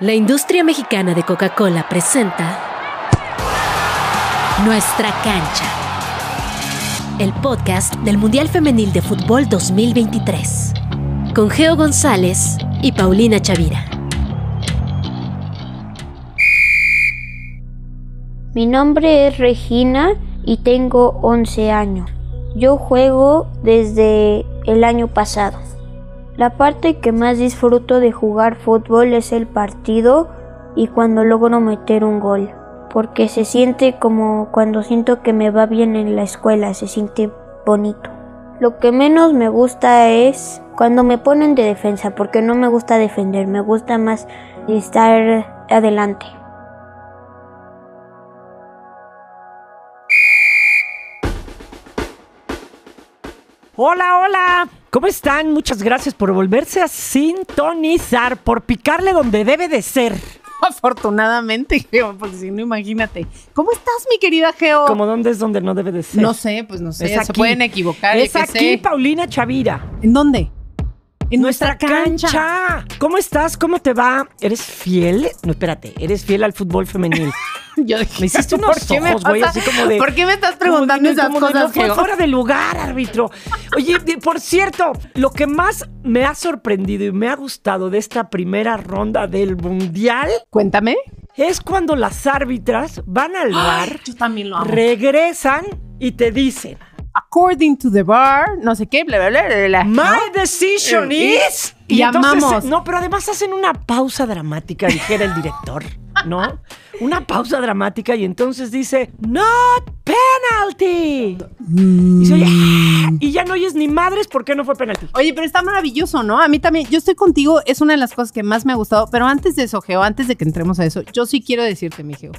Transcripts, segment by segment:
La industria mexicana de Coca-Cola presenta Nuestra cancha. El podcast del Mundial Femenil de Fútbol 2023. Con Geo González y Paulina Chavira. Mi nombre es Regina y tengo 11 años. Yo juego desde el año pasado. La parte que más disfruto de jugar fútbol es el partido y cuando logro meter un gol, porque se siente como cuando siento que me va bien en la escuela, se siente bonito. Lo que menos me gusta es cuando me ponen de defensa, porque no me gusta defender, me gusta más estar adelante. Hola, hola. ¿Cómo están? Muchas gracias por volverse a sintonizar, por picarle donde debe de ser. Afortunadamente, Geo, porque si no, imagínate. ¿Cómo estás, mi querida Geo? Como dónde es donde no debe de ser. No sé, pues no sé. Es Se aquí. pueden equivocar. Es aquí, sé. Paulina Chavira. ¿En dónde? En nuestra cancha. ¿Cómo estás? ¿Cómo te va? ¿Eres fiel? No, espérate. ¿Eres fiel al fútbol femenil? Yo dije, Me hiciste unos ¿por ojos, güey, así como de- ¿Por qué me estás preguntando esas como de, cosas, no fuera de lugar, árbitro. Oye, de- por cierto, lo que más me ha sorprendido y me ha gustado de esta primera ronda del Mundial Cuéntame. es cuando las árbitras van al bar, Yo también lo amo. regresan y te dicen, According to the bar, no sé qué, bla, bla, bla, bla. My ¿no? decision Y- is... y entonces, amamos. No, pero además hacen una pausa dramática, dijera el director, ¿no? Una pausa dramática y entonces dice, not penalty. Y, se oye, "Ah", y ya no oyes ni madres por qué no fue penalti. Oye, pero está maravilloso, ¿no? A mí también, yo estoy contigo, es una de las cosas que más me ha gustado, pero antes de eso, Geo, antes de que entremos a eso, yo sí quiero decirte, mi Geo,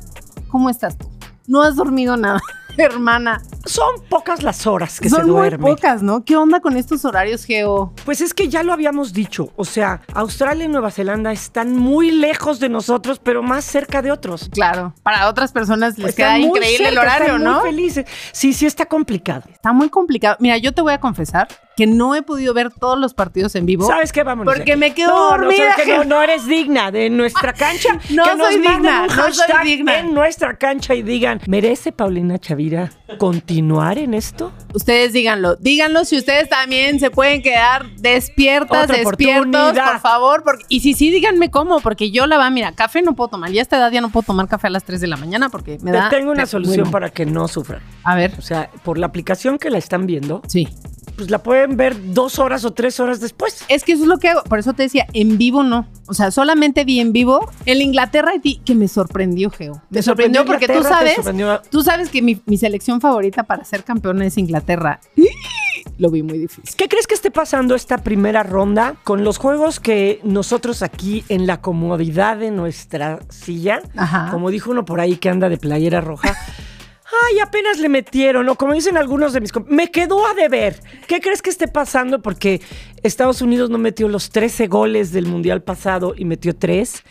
¿cómo estás tú? No has dormido nada, hermana. Son pocas las horas que Son se muy duermen. pocas, ¿no? ¿Qué onda con estos horarios, Geo? Pues es que ya lo habíamos dicho, o sea, Australia y Nueva Zelanda están muy lejos de nosotros, pero más cerca de otros. Claro, para otras personas les Están queda muy increíble el horario, están ¿no? Muy felices. Sí, sí está complicado. Está muy complicado. Mira, yo te voy a confesar que no he podido ver todos los partidos en vivo. ¿Sabes qué? Vámonos. Porque aquí. me quedo no, dormida, No, no, no eres digna de nuestra cancha. No que soy digna, un no soy digna. En nuestra cancha y digan, ¿merece Paulina Chavira continuar en esto? Ustedes díganlo. Díganlo si ustedes también se pueden quedar despiertas, Otra despiertos, por favor. porque- y si sí, díganme cómo, porque yo la va, mira, café no puedo tomar. Ya a esta edad ya no puedo tomar café a las 3 de la mañana porque me da. tengo una solución bueno, para que no sufran. A ver. O sea, por la aplicación que la están viendo, Sí. Pues la pueden ver dos horas o tres horas después. Es que eso es lo que hago. Por eso te decía, en vivo no. O sea, solamente vi en vivo el Inglaterra y que me sorprendió, Geo. Me ¿Te sorprendió porque tú sabes. sorprendió? Tú sabes que mi, mi selección favorita para ser campeona es Inglaterra. Lo vi muy difícil. ¿Qué crees que esté pasando esta primera ronda con los juegos que nosotros aquí en la comodidad de nuestra silla, Ajá. como dijo uno por ahí que anda de playera roja, ay, apenas le metieron, o como dicen algunos de mis me quedó a deber. ¿Qué crees que esté pasando? Porque Estados Unidos no metió los 13 goles del Mundial pasado y metió 3,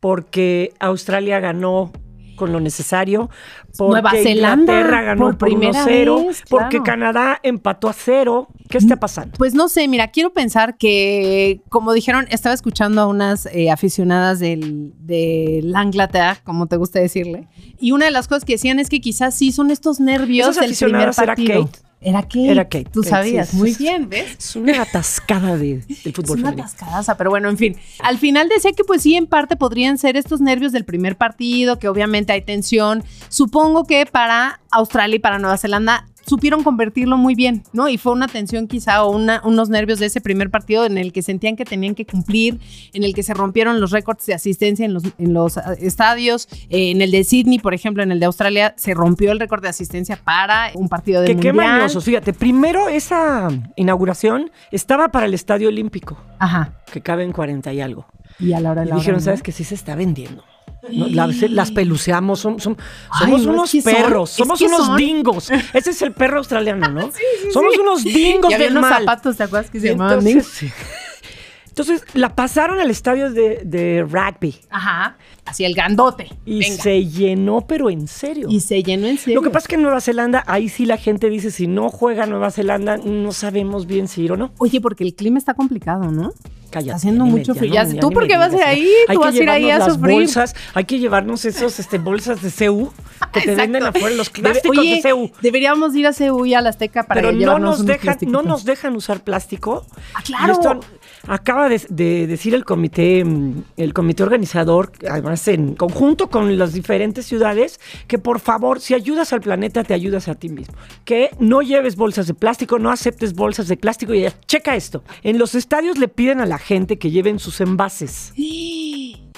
porque Australia ganó con lo necesario, porque Nueva Zelanda, Inglaterra ganó por por, primera 1-0, vez, porque claro. Canadá empató a cero. ¿Qué está pasando? Pues no sé, mira, quiero pensar que, como dijeron, estaba escuchando a unas eh, aficionadas del, de la Inglaterra, como te gusta decirle, y una de las cosas que decían es que quizás sí son estos nervios del primer aficionadas era partido. Kate. Era Kate. Era Kate. Tú Kate, sabías, sí, muy sí. bien, ¿ves? Es una atascada de, del Es fútbol una femenino. atascadaza, pero bueno, en fin. Al final decía que pues sí, en parte podrían ser estos nervios del primer partido, que obviamente hay tensión. Supongo que para Australia y para Nueva Zelanda supieron convertirlo muy bien, ¿no? Y fue una tensión quizá o una- unos nervios de ese primer partido en el que sentían que tenían que cumplir, en el que se rompieron los récords de asistencia en los, en los ah, estadios. Eh, en el de Sydney, por ejemplo, en el de Australia, se rompió el récord de asistencia para un partido de Que qué mañosos. Fíjate, primero esa inauguración estaba para el Estadio Olímpico, Ajá. que cabe en 40 y algo. Y a la hora de Y la dijeron, hora, ¿no? ¿sabes que Sí se está vendiendo. No, la- se- las peluceamos, Ay, somos unos son- perros, somos unos son. dingos. Ese es el perro australiano, ¿no? somos unos dingos Y había del unos mal. zapatos, ¿te acuerdas que se llamaban sí. Entonces la pasaron al estadio de, de rugby Ajá. Así el grandote. y Venga. se llenó, pero en serio. Y se llenó en serio. Lo que pasa es que en Nueva Zelanda, ahí sí la gente dice, si no juega Nueva Zelanda, no sabemos bien si ir o no. Oye, porque el clima está complicado, ¿no? Cállate, Está haciendo mucho frío. no Ya ¿tú por qué vas a ir ahí? Hay Tú que vas a ir ahí llevarnos a las sufrir. bolsas, hay que llevarnos esos este, bolsas de CEU que te venden afuera, los plásticos Oye, de CEU. Deberíamos ir a CEU y a la Azteca para Pero no llevarnos nos, unos dejan, no nos dejan usar plástico. Ah, claro. Y esto acaba de, de decir el comité, mm, el comité organizador, además en conjunto con las diferentes ciudades, que por favor, si ayudas al planeta, te ayudas a ti mismo. Que no lleves bolsas de plástico, no aceptes bolsas de plástico. Y checa esto. En los estadios le piden a la gente que lleven sus envases.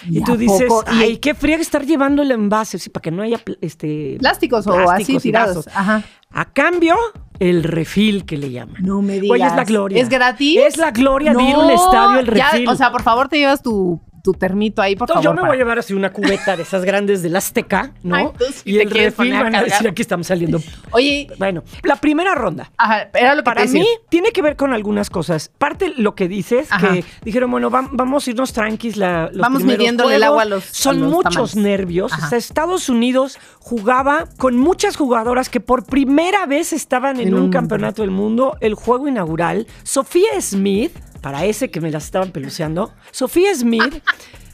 Y ¿a tú dices, poco? Y- ay, qué friega estar llevando el envase, sí, para que no haya este, Plásticos o plásticos así y tirados. Ajá. A cambio, el refil que le llaman. No me digas. Oye, es la gloria. ¿Es gratis? Es la gloria de ir a un estadio, el ya, refil. o sea, por favor, te llevas tu, tu termito ahí, por Entonces yo favor. me para- voy a llevar así una cubeta de esas grandes del Azteca, ¿no? Ay, tú y el refil van a decir, aquí estamos saliendo. Oye, Bueno, la primera ronda. ajá, era lo que Para te mí tiene que ver con algunas cosas. Parte lo que dices, Ajá. que dijeron, bueno, vam- vamos a irnos tranquis. La, los Vamos midiéndole el agua a los- Son a los muchos tamales. nervios. O sea, Estados Unidos jugaba con muchas jugadoras que por primera vez estaban en, En un, un- campeonato del mundo, el juego inaugural. Sofía Smith, para ese que me las estaban peluceando, Sofía Smith.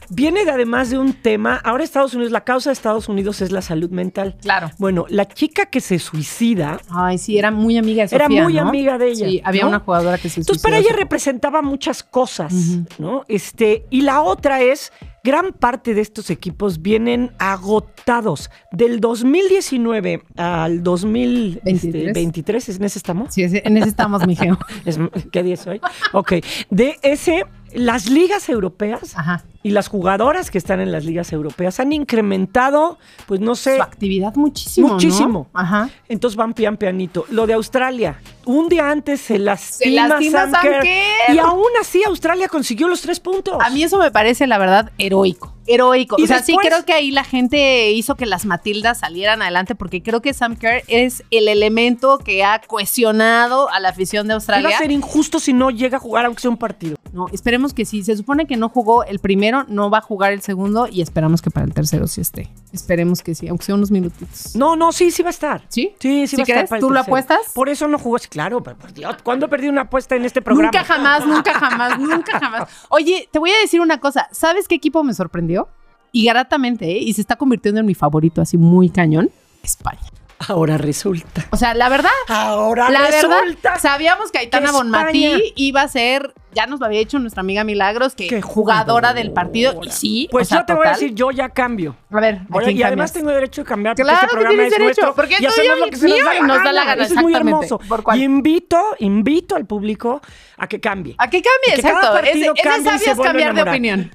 Viene de, además de un tema, ahora Estados Unidos, la causa de Estados Unidos es la salud mental. Claro. Bueno, la chica que se suicida, Ay, sí, era muy amiga de Era Sofía, muy ¿no? amiga de ella, Sí, había ¿no? una jugadora que se Entonces, para suicidó ella representaba muchas cosas, ¿no? Este, y la otra es, gran parte de estos equipos vienen agotados. Del 2019 al 2023, 23. ¿en ese estamos? Sí, en ese estamos. Es- ¿Qué día es hoy? Ok. De ese, las ligas europeas Ajá. Y las jugadoras que están en las ligas europeas han incrementado, pues no sé, Su actividad muchísimo, ¿no? Muchísimo. Ajá. Entonces van pian pianito. Lo de Australia. Un día antes se lastima, lastima Sam Sam Kerr, Kerr. Y aún así Australia consiguió los tres puntos. A mí eso me parece, la verdad, heroico. Heroico. Y o sea, sí creo que ahí la gente hizo que las Matildas salieran adelante porque creo que Sam Kerr es el elemento que ha cohesionado a la afición de Australia. a ser injusto si no llega a jugar aunque sea un partido. No, esperemos que sí. Se supone que no jugó el primero, no va a jugar el segundo y esperamos que para el tercero sí esté. Esperemos que sí, aunque sea unos minutitos. No, no, sí, sí va a estar. ¿Sí? Sí, sí, ¿Sí va a estar crees? para el ¿Tú lo tercero. apuestas? Por eso no jugó. Claro, pero por Dios, ¿cuándo perdí una apuesta en este programa? Nunca jamás, nunca jamás, nunca jamás. Oye, te voy a decir una cosa. ¿Sabes qué equipo me sorprendió? Y gratamente, ¿eh? Y se está convirtiendo en mi favorito, así muy cañón. España. Ahora resulta. O sea, la verdad, Ahora la resulta. verdad, sabíamos que Aitana Bonmatí iba a ser, ya nos lo había dicho nuestra amiga Milagros, que jugadora del partido. Y sí, Pues o sea, yo te voy a decir, yo ya cambio. A ver, ¿a quién y además tengo derecho de cambiar porque Claro este programa es derecho, nuestro porque y hacemos lo que se nos da y la nos da la gana. Eso es muy hermoso. Y invito, invito al público a que cambie. ¿A cambie? Que Exacto. Cambie y se sabias vuelve a cambiar de opinión.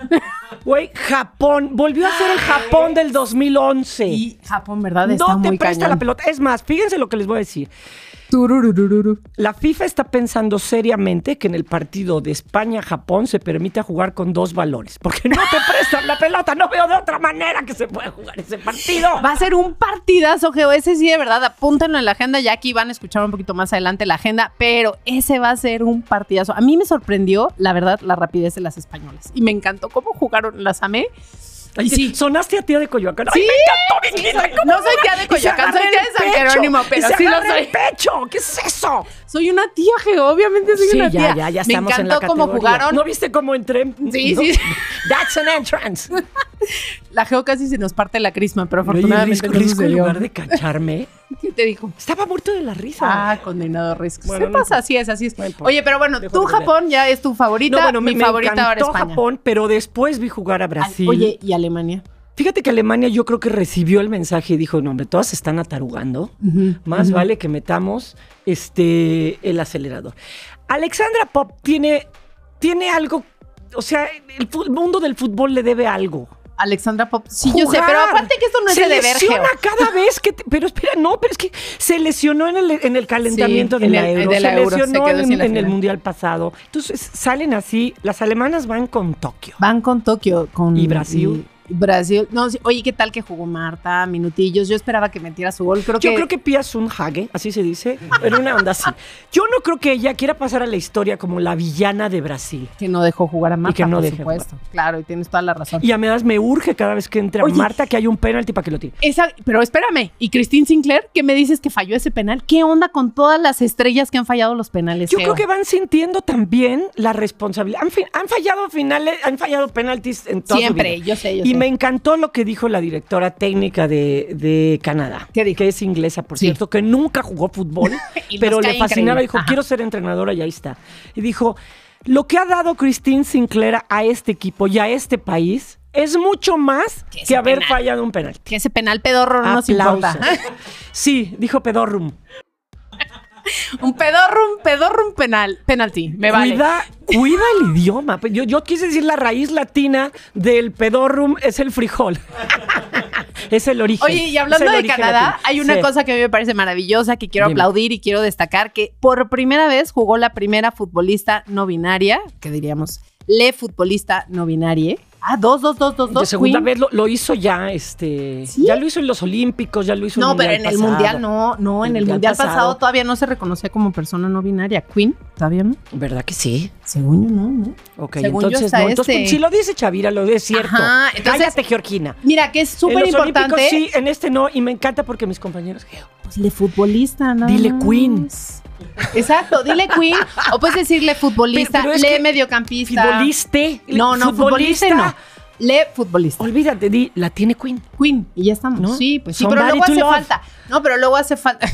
Güey, Japón. Volvió a ser el Japón del 2011. Y Japón, ¿verdad? Está no te muy presta cañón. la pelota. Es más, fíjense lo que les voy a decir. La FIFA está pensando seriamente que en el partido de España-Japón se permita jugar con dos balones. Porque no te prestan la pelota. No veo de otra manera que se pueda jugar ese partido. Va a ser un partidazo, Geo. Ese sí, de verdad, apúntenlo en la agenda. Ya aquí van a escuchar un poquito más adelante la agenda, pero ese va a ser un partidazo. A mí me sorprendió, la verdad, la rapidez de las españolas. Y me encantó cómo jugaron, las amé. Ay, sí. Sonaste a tía de Coyoacán. Sí, ¡Ay, me encantó, sí, soy- no soy tía de Coyoacán, soy tía de San pecho, Jerónimo, pero sí lo soy. el pecho! ¿Qué es eso? Soy una tía, obviamente soy Sí, una ya, tía. ya, ya me estamos en la encantó cómo jugaron. ¿No viste cómo entré? Sí, No. sí. That's an entrance. La Geo casi se nos parte la crisma, pero afortunadamente Risco, no Risco, en lugar de cacharme, ¿Qué te dijo? estaba muerto de la risa. Ah, condenado Risco. Bueno, ¿Qué no pasa? importa. Así es, así es. No. Oye, pero bueno, tú. Japón ya es tu favorita. no, bueno, mi me favorita ahora encantó España. Japón, pero después vi jugar a Brasil. Oye, ¿y Alemania? Fíjate que Alemania yo creo que recibió el mensaje y dijo, no, hombre, todas se están atarugando. Más vale que metamos este, el acelerador. Alexandra Pop tiene, tiene algo, o sea, el mundo del fútbol le debe algo. Alexandra Pop. Sí, yo sé, Jugar. pero aparte que esto no es se de deber, lesiona Geo. cada vez que... te- pero espera, no, pero es que se lesionó en el, en el calentamiento Sí, de en la el- Euro, de la se Euro, se lesionó en, sin la en el. Mundial pasado. Entonces salen así, las alemanas van con Tokio. Van con Tokio, con Y Brasil. y, Brasil. No, oye, ¿qué tal que jugó Marta? Minutillos. Yo esperaba que metiera su gol. Creo Yo que, creo que Pia Hage, así se dice, en una onda así. Yo no creo que ella quiera pasar a la historia como la villana de Brasil. que no dejó jugar a Marta, que no por supuesto. Claro, y tienes toda la razón. Y además me urge cada vez que entre Oye. Marta que hay un penalti para que lo tire. Esa, pero espérame, y Christine Sinclair, ¿qué me dices que falló ese penal? ¿Qué onda con todas las estrellas que han fallado los penales? Yo creo que van sintiendo también la responsabilidad. Han, fallado finales, han fallado penaltis en toda su Siempre, vida. yo sé, yo y sé. Me encantó lo que dijo la directora técnica de, de Canadá, que es inglesa, por Sí. cierto, que nunca jugó fútbol, pero le fascinaba. increíble. Dijo, Ajá. quiero ser entrenadora y ahí está. Y dijo, lo que ha dado Christine Sinclair a este equipo y a este país es mucho más Que haber penal. fallado un penalti. Que ese penal pedorro no nos importa. Sí, dijo Pedorrum. un pedorro, un pedorro, un penal, penalti. Me vale. Cuida, cuida el idioma. Yo, yo quise decir la raíz latina del pedorrum es el frijol. es el origen. Oye, y hablando de Canadá, latino. hay una Sí. cosa que a mí me parece maravillosa, que quiero Dime. aplaudir y quiero destacar, que por primera vez jugó la primera futbolista no binaria, que diríamos, le futbolista no binaria. Ah, dos, dos, dos, dos, De dos. segunda Queen. vez lo, lo hizo ya, este. ¿Sí? Ya lo hizo en los Olímpicos, ya lo hizo No, en pero en el pasado. mundial no, no, en el Mundial mundial pasado. pasado. todavía no se reconocía como persona no binaria. Queen, todavía no. ¿Verdad que sí? Según yo, no, no. Ok, Según yo entonces está no. Entonces, este- si lo dice Chavira, lo es cierto. Ajá, entonces- Cállate, Georgina. Mira, que es En súper los importante. Olímpicos sí, en este no, y me encanta porque mis compañeros. Geo, Pues le futbolista, ¿no? Dile Queen. Exacto, dile Queen. O puedes decirle futbolista, Pero es le mediocampista. Futboliste. No, no, futbolista no. Le futbolista. Olvídate, di, la tiene Queen. Queen. Y ya estamos. ¿No? Sí, pues sí, pero luego hace love. falta. No, pero luego hace falta.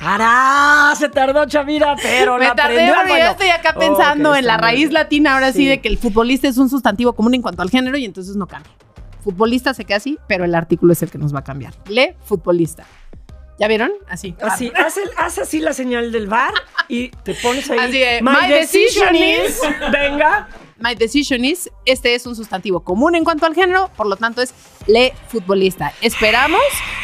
¡Ará! Se tardó Chavira, pero Me la tardé hermano. ya estoy acá pensando en la raíz latina, ahora sí. Sí. de que el futbolista es un sustantivo común en cuanto al género y entonces no cambia. Futbolista se queda así, pero el artículo es el que nos va a cambiar. Le futbolista. ¿Ya vieron? Así. Así, haz, el- haz así la señal del bar y te pones ahí. Así de, My, "My decision, decision is. Venga. My decision is, este es un sustantivo común en cuanto al género, por lo tanto es le futbolista. Esperamos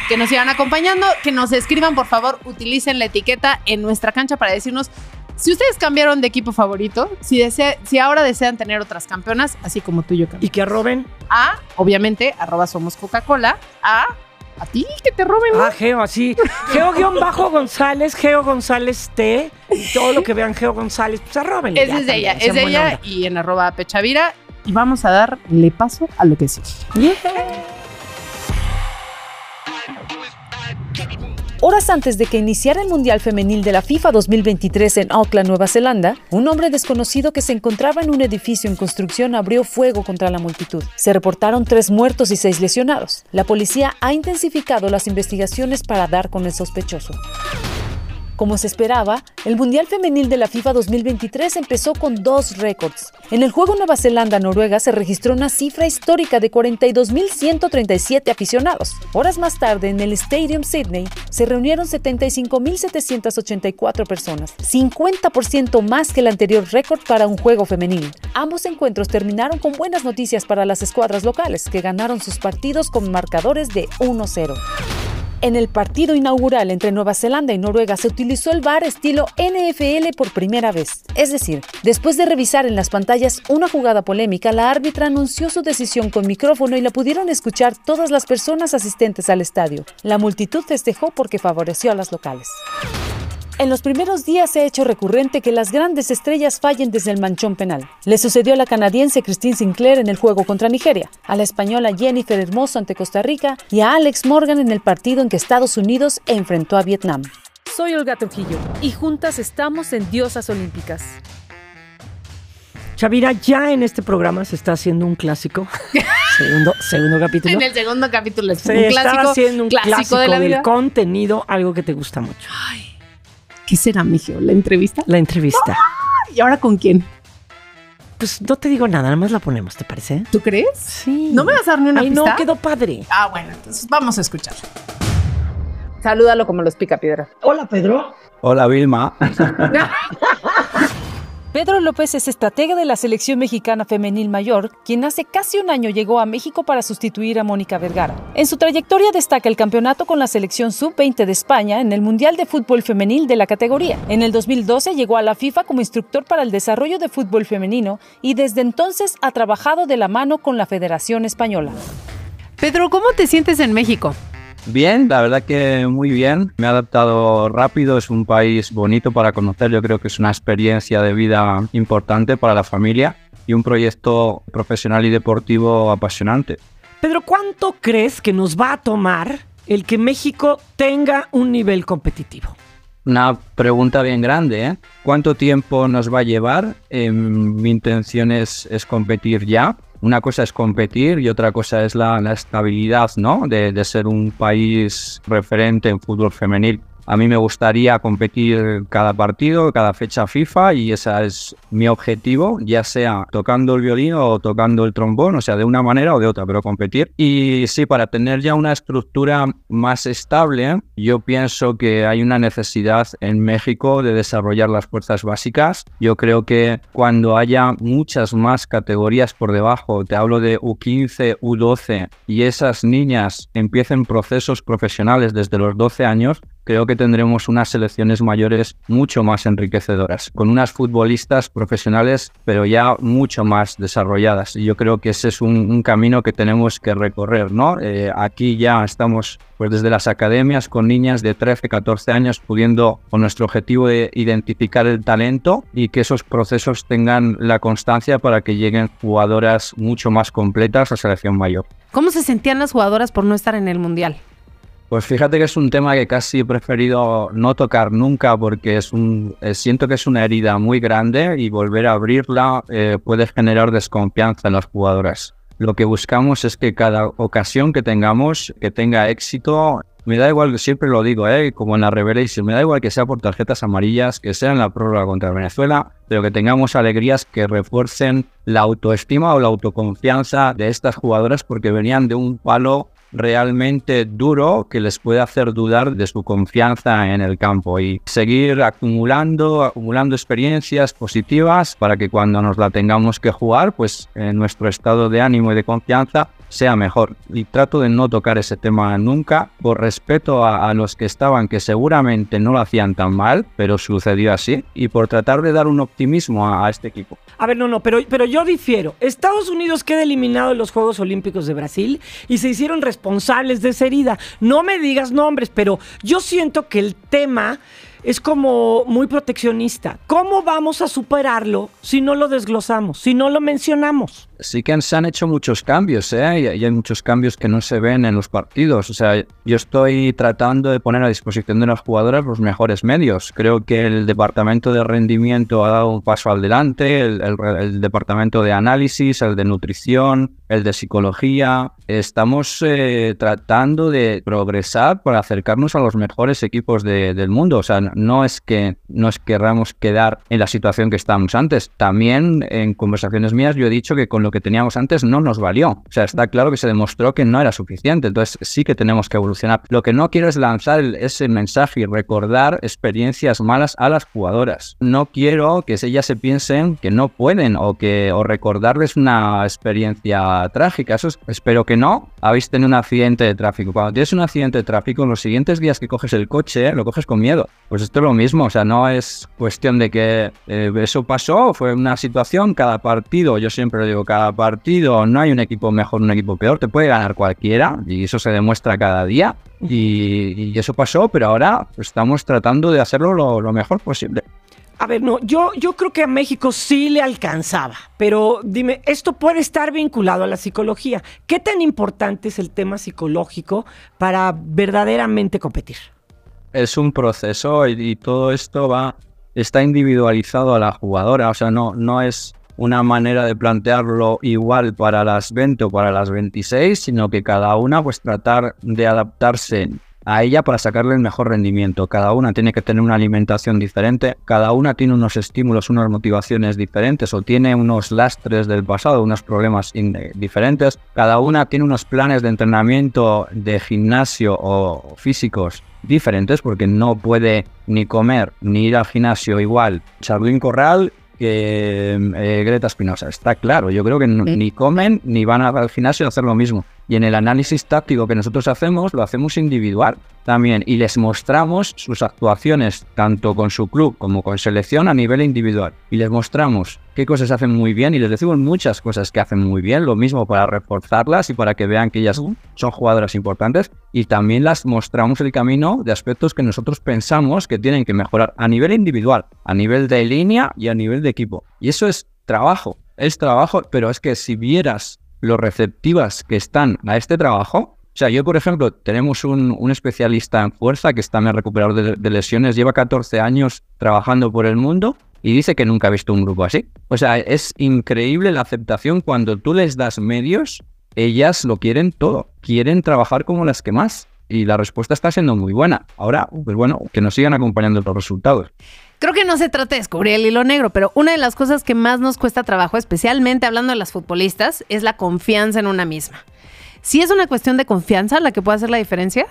que nos sigan acompañando, que nos escriban, por favor, utilicen la etiqueta en nuestra cancha para decirnos si ustedes cambiaron de equipo favorito, si, desea- si ahora desean tener otras campeonas, así como tú y yo campeón. Y que roben. A, obviamente, arroba somos Coca-Cola, a, a ti que te roben. Ah, Geo, así. Geo guion bajo González, Geo González T. Todo lo que vean Geo González, pues arroben. Esa es de ella, es de ella y en arroba Pechavira. Y vamos a darle paso a lo que sigue. Horas antes de que iniciara el Mundial Femenil de la FIFA 2023 en Auckland, Nueva Zelanda, un hombre desconocido que se encontraba en un edificio en construcción abrió fuego contra la multitud. Se reportaron tres muertos y seis lesionados. La policía ha intensificado las investigaciones para dar con el sospechoso. Como se esperaba, el Mundial Femenil de la FIFA 2023 empezó con dos récords. En el juego Nueva Zelanda-Noruega se registró una cifra histórica de 42.137 aficionados. Horas más tarde, en el Stadium Sydney, se reunieron 75.784 personas, 50% más que el anterior récord para un juego femenil. Ambos encuentros terminaron con buenas noticias para las escuadras locales, que ganaron sus partidos con marcadores de 1-0. En el partido inaugural entre Nueva Zelanda y Noruega se utilizó el VAR estilo NFL por primera vez. Es decir, después de revisar en las pantallas una jugada polémica, la árbitra anunció su decisión con micrófono y la pudieron escuchar todas las personas asistentes al estadio. La multitud festejó porque favoreció a las locales. En los primeros días se ha hecho recurrente que las grandes estrellas fallen desde el manchón penal. Le sucedió a la canadiense Christine Sinclair en el juego contra Nigeria, a la española Jennifer Hermoso ante Costa Rica y a Alex Morgan en el partido en que Estados Unidos enfrentó a Vietnam. Soy Olga Trujillo y juntas estamos en Diosas Olímpicas. Chavira, ya en este programa se está haciendo un clásico. segundo, segundo capítulo. En el segundo capítulo es se un está clásico, haciendo un clásico, clásico, de la del vida. contenido, algo que te gusta mucho. ¿Qué será, Migio? ¿La entrevista? La entrevista. ¿Y ahora con quién? Pues no te digo nada, nada más la ponemos, ¿te parece? ¿Tú crees? Sí. ¿No me vas a dar ni una Ay, pista? no, quedó padre. Ah, bueno, entonces vamos a escuchar. Salúdalo como los pica piedra. Hola, Pedro. Hola Vilma. Pedro López es estratega de la selección mexicana femenil mayor, quien hace casi un año llegó a México para sustituir a Mónica Vergara. En su trayectoria destaca el campeonato con la selección sub-20 de España en el Mundial de Fútbol Femenil de la categoría. En el 2012 llegó a la FIFA como instructor para el desarrollo de fútbol femenino y desde entonces ha trabajado de la mano con la Federación Española. Pedro, ¿cómo te sientes en México? Bien, la verdad que muy bien. Me he adaptado rápido, es un país bonito para conocer, yo creo que es una experiencia de vida importante para la familia y un proyecto profesional y deportivo apasionante. Pedro, ¿cuánto crees que nos va a tomar el que México tenga un nivel competitivo? Una pregunta bien grande, ¿eh? ¿Cuánto tiempo nos va a llevar? Eh, mi intención es, es competir ya una cosa es competir y otra cosa es la, estabilidad, ¿no? De, de, ser un país referente en fútbol femenil. A mí me gustaría competir cada partido, cada fecha FIFA y ese es mi objetivo, ya sea tocando el violín o tocando el trombón, o sea, de una manera o de otra, pero competir. Y sí, para tener ya una estructura más estable, yo pienso que hay una necesidad en México de desarrollar las fuerzas básicas. Yo creo que cuando haya muchas más categorías por debajo, te hablo de U15, U12, y esas niñas empiecen procesos profesionales desde los 12 años, creo que tendremos unas selecciones mayores mucho más enriquecedoras, con unas futbolistas profesionales, pero ya mucho más desarrolladas. Y yo creo que ese es un, camino que tenemos que recorrer, ¿no? Eh, aquí ya estamos, pues desde las academias, con niñas de 13, 14 años, pudiendo, con nuestro objetivo de identificar el talento y que esos procesos tengan la constancia para que lleguen jugadoras mucho más completas a selección mayor. ¿Cómo se sentían las jugadoras por no estar en el Mundial? Pues fíjate que es un tema que casi he preferido no tocar nunca porque es un, eh, siento que es una herida muy grande y volver a abrirla eh, puede generar desconfianza en las jugadoras. Lo que buscamos es que cada ocasión que tengamos, que tenga éxito, me da igual, siempre lo digo, ¿eh? como en la Revelation, me da igual que sea por tarjetas amarillas, que sea en la prórroga contra Venezuela, pero que tengamos alegrías que refuercen la autoestima o la autoconfianza de estas jugadoras porque venían de un palo realmente duro que les puede hacer dudar de su confianza en el campo y seguir acumulando, acumulando experiencias positivas para que cuando nos la tengamos que jugar, pues en nuestro estado de ánimo y de confianza sea mejor. Y trato de no tocar ese tema nunca por respeto a, los que estaban, que seguramente no lo hacían tan mal, pero sucedió así, y por tratar de dar un optimismo a, este equipo. A ver, no, no, pero, pero yo difiero. Estados Unidos queda eliminado en los Juegos Olímpicos de Brasil y se hicieron responsables de esa herida. No me digas nombres, pero yo siento que el tema es como muy proteccionista. ¿Cómo vamos a superarlo si no lo desglosamos, si no lo mencionamos? Sí que se han hecho muchos cambios, ¿eh? Y hay muchos cambios que no se ven en los partidos. O sea, yo estoy tratando de poner a disposición de las jugadoras los mejores medios. Creo que el departamento de rendimiento ha dado un paso adelante, el, departamento de análisis, el de nutrición, el de psicología. Estamos eh, tratando de progresar para acercarnos a los mejores equipos del mundo. O sea, no es que nos querramos quedar en la situación que estábamos antes. También en conversaciones mías yo he dicho que con lo que teníamos antes no nos valió. O sea, está claro que se demostró que no era suficiente. Entonces sí que tenemos que evolucionar. Lo que no quiero es lanzar ese mensaje y recordar experiencias malas a las jugadoras. No quiero que ellas se piensen que no pueden o que o recordarles una experiencia trágica. Eso espero que no. Habéis tenido un accidente de tráfico. Cuando tienes un accidente de tráfico, los siguientes días que coges el coche, lo coges con miedo. Pues esto es lo mismo. O sea, no es cuestión de que eh, eso pasó, fue una situación, cada partido, yo siempre digo, cada partido no hay un equipo mejor, un equipo peor, te puede ganar cualquiera y eso se demuestra cada día. Y, eso pasó, pero ahora estamos tratando de hacerlo lo, mejor posible. A ver, no, yo, yo creo que a México sí le alcanzaba, pero dime, esto puede estar vinculado a la psicología. ¿Qué tan importante es el tema psicológico para verdaderamente competir? Es un proceso y, todo esto va, está individualizado a la jugadora, o sea, no, no es una manera de plantearlo igual para las 20 o para las 26, sino que cada una pues tratar de adaptarse a ella para sacarle el mejor rendimiento. Cada una tiene que tener una alimentación diferente, cada una tiene unos estímulos, unas motivaciones diferentes o tiene unos lastres del pasado, unos problemas diferentes. Cada una tiene unos planes de entrenamiento de gimnasio o físicos diferentes porque no puede ni comer ni ir al gimnasio igual. Charlín Corral que eh, Greta Espinosa. Está claro, yo creo que ni comen ni van al gimnasio a hacer lo mismo. Y en el análisis táctico que nosotros hacemos, lo hacemos individual también. Y les mostramos sus actuaciones, tanto con su club como con selección, a nivel individual. Y les mostramos qué cosas hacen muy bien y les decimos muchas cosas que hacen muy bien, lo mismo para reforzarlas y para que vean que ellas son jugadoras importantes. Y también las mostramos el camino de aspectos que nosotros pensamos que tienen que mejorar a nivel individual, a nivel de línea y a nivel de equipo. Y eso es trabajo, es trabajo, pero es que si vieras lo receptivas que están a este trabajo. O sea, yo, por ejemplo, tenemos un, especialista en fuerza que está en recuperador de, de, lesiones, lleva 14 años trabajando por el mundo y dice que nunca ha visto un grupo así. O sea, es increíble la aceptación cuando tú les das medios, ellas lo quieren todo, quieren trabajar como las que más. Y la respuesta está siendo muy buena. Ahora, pues bueno, que nos sigan acompañando los resultados. Creo que no se trata de descubrir el hilo negro, pero una de las cosas que más nos cuesta trabajo, especialmente hablando de las futbolistas, es la confianza en una misma. ¿Si es una cuestión de confianza la que puede hacer la diferencia?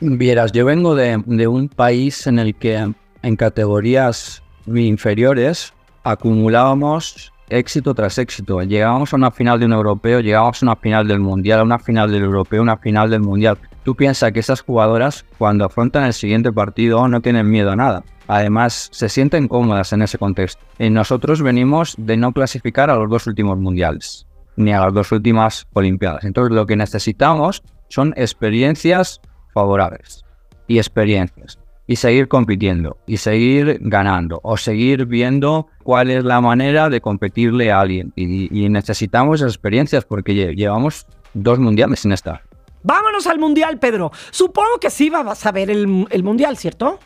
Vieras, yo vengo de, un país en el que en categorías inferiores acumulábamos éxito tras éxito. Llegábamos a una final de un europeo, llegábamos a una final del mundial, a una final del europeo, una final del mundial. Tú piensas que esas jugadoras, cuando afrontan el siguiente partido, no tienen miedo a nada. Además, se sienten cómodas en ese contexto. Y nosotros venimos de no clasificar a los dos últimos mundiales, ni a las dos últimas Olimpiadas. Entonces, lo que necesitamos son experiencias favorables y experiencias. Y seguir compitiendo, y seguir ganando, o seguir viendo cuál es la manera de competirle a alguien. Y, necesitamos experiencias porque llevamos dos mundiales sin estar. Vámonos al mundial, Pedro. Supongo que sí vas a ver el mundial, ¿cierto?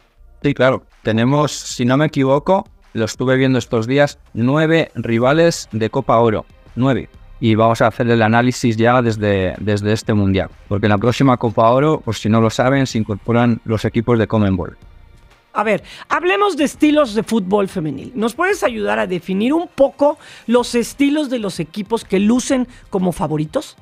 Sí, claro. Tenemos, si no me equivoco, lo estuve viendo estos días, nueve rivales de Copa Oro. Nueve. Y vamos a hacer el análisis ya desde, desde este mundial. Porque en la próxima Copa Oro, por si no lo saben, se incorporan los equipos de Commonwealth. A ver, hablemos de estilos de fútbol femenil. ¿Nos puedes ayudar a definir un poco los estilos de los equipos que lucen como favoritos?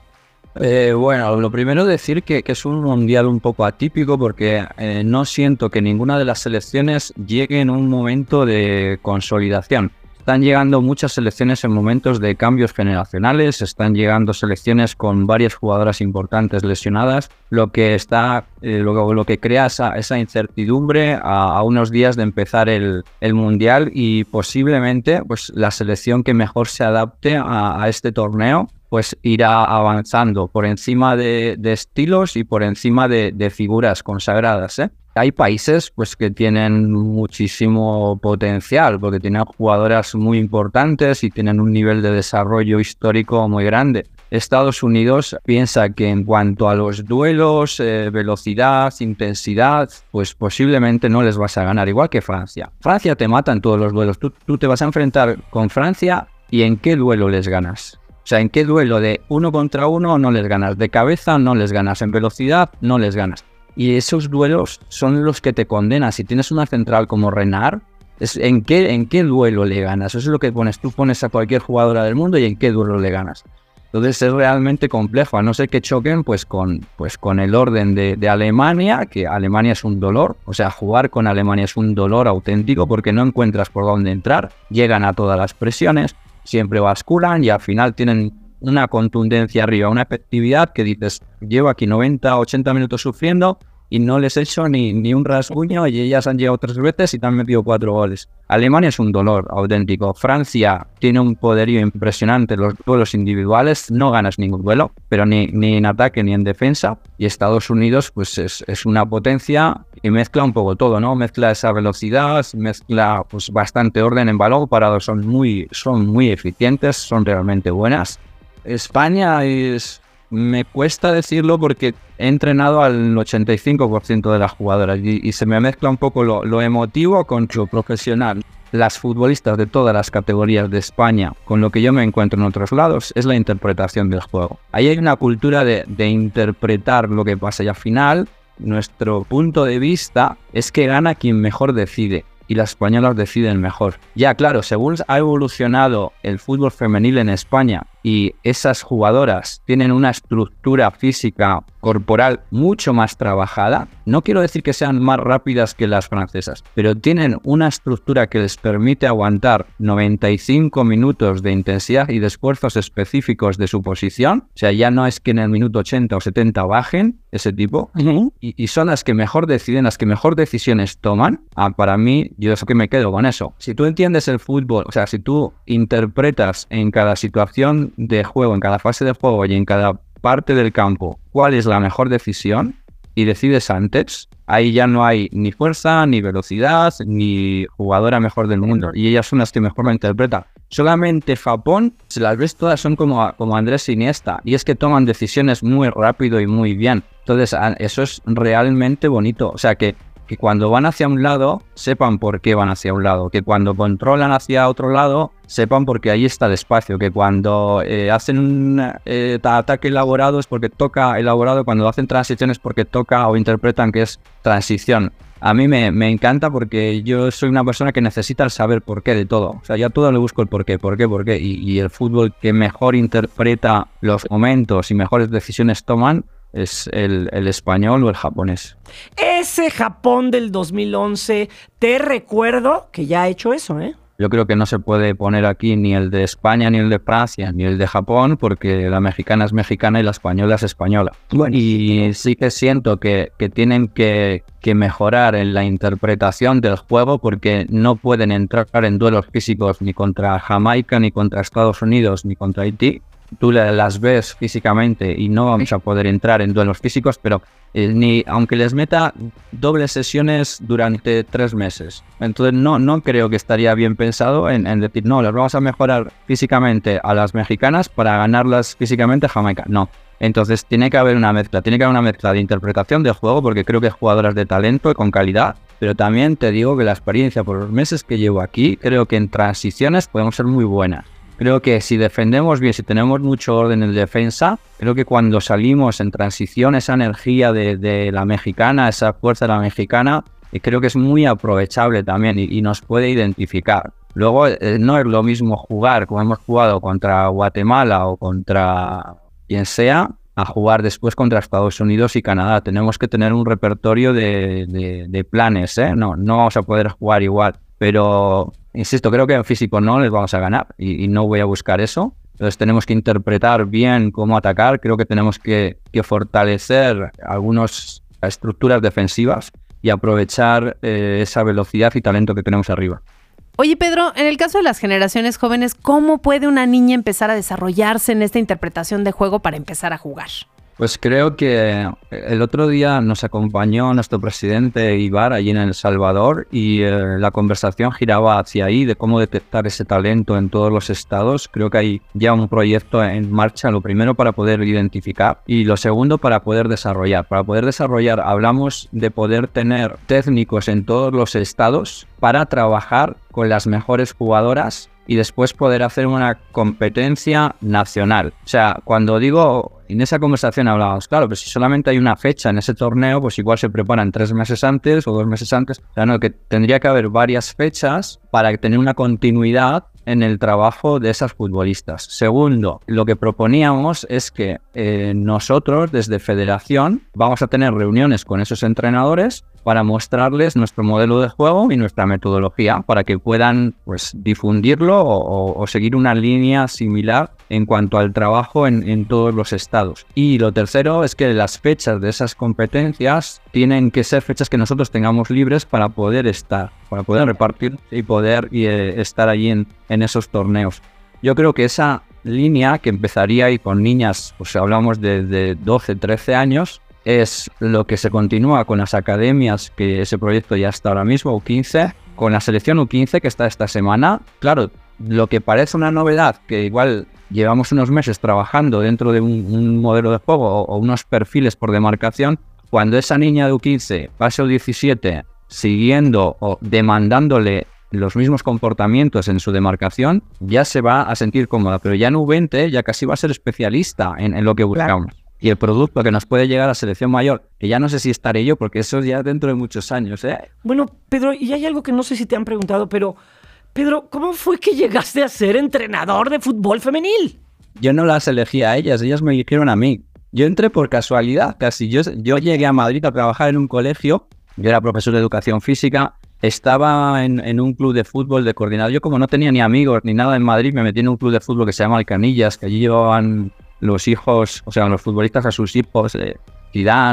Eh, bueno, lo primero decir que, es un mundial un poco atípico porque eh, no siento que ninguna de las selecciones llegue en un momento de consolidación. Están llegando muchas selecciones en momentos de cambios generacionales, están llegando selecciones con varias jugadoras importantes lesionadas, lo que está, eh, lo, que crea esa, incertidumbre a, unos días de empezar el, mundial y posiblemente pues la selección que mejor se adapte a este torneo pues irá avanzando por encima de, estilos y por encima de, figuras consagradas. ¿eh? Hay países pues, que tienen muchísimo potencial porque tienen jugadoras muy importantes y tienen un nivel de desarrollo histórico muy grande. Estados Unidos piensa que en cuanto a los duelos, eh, velocidad, intensidad, pues posiblemente no les vas a ganar, igual que Francia. Francia te mata en todos los duelos. Tú, tú te vas a enfrentar con Francia y en qué duelo les ganas. O sea, ¿en qué duelo de uno contra uno no les ganas? De cabeza no les ganas, en velocidad no les ganas. Y esos duelos son los que te condenan. Si tienes una central como Renard, es en, qué, ¿en qué duelo le ganas? Eso es lo que pones. Tú pones a cualquier jugadora del mundo y en qué duelo le ganas. Entonces es realmente complejo, a no ser que choquen pues con, pues con el orden de, de, Alemania, que Alemania es un dolor, o sea, jugar con Alemania es un dolor auténtico porque no encuentras por dónde entrar, llegan a todas las presiones siempre basculan y al final tienen una contundencia arriba, una efectividad que dices, llevo aquí 90, 80 minutos sufriendo y no les he hecho ni, ni un rasguño y ellas han llegado tres veces y te han metido cuatro goles. Alemania es un dolor auténtico. Francia tiene un poderío impresionante. Los duelos individuales no ganas ningún duelo, pero ni, en ataque ni en defensa. Y Estados Unidos, pues es, es, una potencia y mezcla un poco todo, ¿no? Mezcla esa velocidad, mezcla pues bastante orden en balón parado. Son muy, son muy eficientes, son realmente buenas. España es me cuesta decirlo porque he entrenado al 85% de las jugadoras y, se me mezcla un poco lo, emotivo con lo profesional. Las futbolistas de todas las categorías de España, con lo que yo me encuentro en otros lados, es la interpretación del juego. Ahí hay una cultura de, de interpretar lo que pasa y al final nuestro punto de vista es que gana quien mejor decide y las españolas deciden mejor. Ya, claro, según ha evolucionado el fútbol femenil en España y esas jugadoras tienen una estructura física corporal mucho más trabajada, no quiero decir que sean más rápidas que las francesas, pero tienen una estructura que les permite aguantar 95 minutos de intensidad y de esfuerzos específicos de su posición, o sea, ya no es que en el minuto 80 o 70 bajen ese tipo, y, y, son las que mejor deciden, las que mejor decisiones toman, ah, para mí, yo eso que me quedo con eso. Si tú entiendes el fútbol, o sea, si tú interpretas en cada situación de juego, en cada fase de juego y en cada parte del campo cuál es la mejor decisión y decides antes, ahí ya no hay ni fuerza, ni velocidad, ni jugadora mejor del mundo. Y ellas son las que mejor lo interpretan. Solamente Japón, si las ves todas, son como, como Andrés Iniesta. Y es que toman decisiones muy rápido y muy bien. Entonces, eso es realmente bonito. O sea que que cuando van hacia un lado sepan por qué van hacia un lado, que cuando controlan hacia otro lado sepan porque ahí está el espacio, que cuando eh, hacen un eh, ataque elaborado es porque toca elaborado, cuando hacen transiciones porque toca o interpretan que es transición. A mí me, encanta porque yo soy una persona que necesita el saber por qué de todo. O sea, yo a todo le busco el por qué, por qué, por qué. Y el fútbol que mejor interpreta los momentos y mejores decisiones toman es el, el, español o el japonés. Ese Japón del 2011, te recuerdo que ya ha hecho eso, ¿eh? Yo creo que no se puede poner aquí ni el de España, ni el de Francia, ni el de Japón, porque la mexicana es mexicana y la española es española. y sí que siento que, que tienen que, que, mejorar en la interpretación del juego, porque no pueden entrar en duelos físicos ni contra Jamaica, ni contra Estados Unidos, ni contra Haití tú las ves físicamente y no vamos a poder entrar en duelos físicos, pero eh, ni aunque les meta dobles sesiones durante tres meses. Entonces no, no creo que estaría bien pensado en, decir, no, las vamos a mejorar físicamente a las mexicanas para ganarlas físicamente a Jamaica. No. Entonces tiene que haber una mezcla, tiene que haber una mezcla de interpretación de juego, porque creo que jugadoras de talento y con calidad, pero también te digo que la experiencia por los meses que llevo aquí, creo que en transiciones podemos ser muy buenas. Creo que si defendemos bien, si tenemos mucho orden en defensa, creo que cuando salimos en transición, esa energía de, la mexicana, esa fuerza de la mexicana, y creo que es muy aprovechable también y, nos puede identificar. Luego, eh, no es lo mismo jugar como hemos jugado contra Guatemala o contra quien sea, a jugar después contra Estados Unidos y Canadá. Tenemos que tener un repertorio de, planes, ¿eh? No, no vamos a poder jugar igual. Pero Insisto, creo que en físico no les vamos a ganar y, no voy a buscar eso. Entonces tenemos que interpretar bien cómo atacar. Creo que tenemos que, fortalecer algunas estructuras defensivas y aprovechar eh, esa velocidad y talento que tenemos arriba. Oye, Pedro, en el caso de las generaciones jóvenes, ¿cómo puede una niña empezar a desarrollarse en esta interpretación de juego para empezar a jugar? Pues creo que el otro día nos acompañó nuestro presidente Ibar allí en El Salvador y eh, la conversación giraba hacia ahí de cómo detectar ese talento en todos los estados. Creo que hay ya un proyecto en marcha, lo primero para poder identificar y lo segundo para poder desarrollar. Para poder desarrollar hablamos de poder tener técnicos en todos los estados para trabajar con las mejores jugadoras y después poder hacer una competencia nacional. O sea, cuando digo en esa conversación hablábamos, claro, pero si solamente hay una fecha en ese torneo, pues igual se preparan tres meses antes o dos meses antes. O sea, no, que tendría que haber varias fechas para tener una continuidad en el trabajo de esas futbolistas. Segundo, lo que proponíamos es que eh, nosotros desde federación vamos a tener reuniones con esos entrenadores para mostrarles nuestro modelo de juego y nuestra metodología para que puedan pues, difundirlo o, seguir una línea similar en cuanto al trabajo en, en, todos los estados. Y lo tercero es que las fechas de esas competencias tienen que ser fechas que nosotros tengamos libres para poder estar, para poder repartir y poder eh, estar allí en, en esos torneos. Yo creo que esa línea que empezaría ahí con niñas, pues hablamos de, de 12, 13 años, es lo que se continúa con las academias, que ese proyecto ya está ahora mismo, U15, con la selección U15 que está esta semana. Claro, lo que parece una novedad, que igual llevamos unos meses trabajando dentro de un, modelo de juego o, unos perfiles por demarcación, cuando esa niña de U15 pase U17 siguiendo o demandándole los mismos comportamientos en su demarcación, ya se va a sentir cómoda, pero ya en U20 ya casi va a ser especialista en, lo que buscamos y el producto que nos puede llegar a selección mayor, que ya no sé si estaré yo, porque eso es ya dentro de muchos años. ¿eh? Bueno, Pedro, y hay algo que no sé si te han preguntado, pero Pedro, ¿cómo fue que llegaste a ser entrenador de fútbol femenil? yo no las elegí a ellas, ellas me eligieron a mí. Yo entré por casualidad, casi. Yo, yo llegué a Madrid a trabajar en un colegio, yo era profesor de educación física, estaba en, en, un club de fútbol de coordinador. Yo como no tenía ni amigos ni nada en Madrid, me metí en un club de fútbol que se llama Alcanillas, que allí llevaban los hijos, o sea, los futbolistas a sus hijos, eh,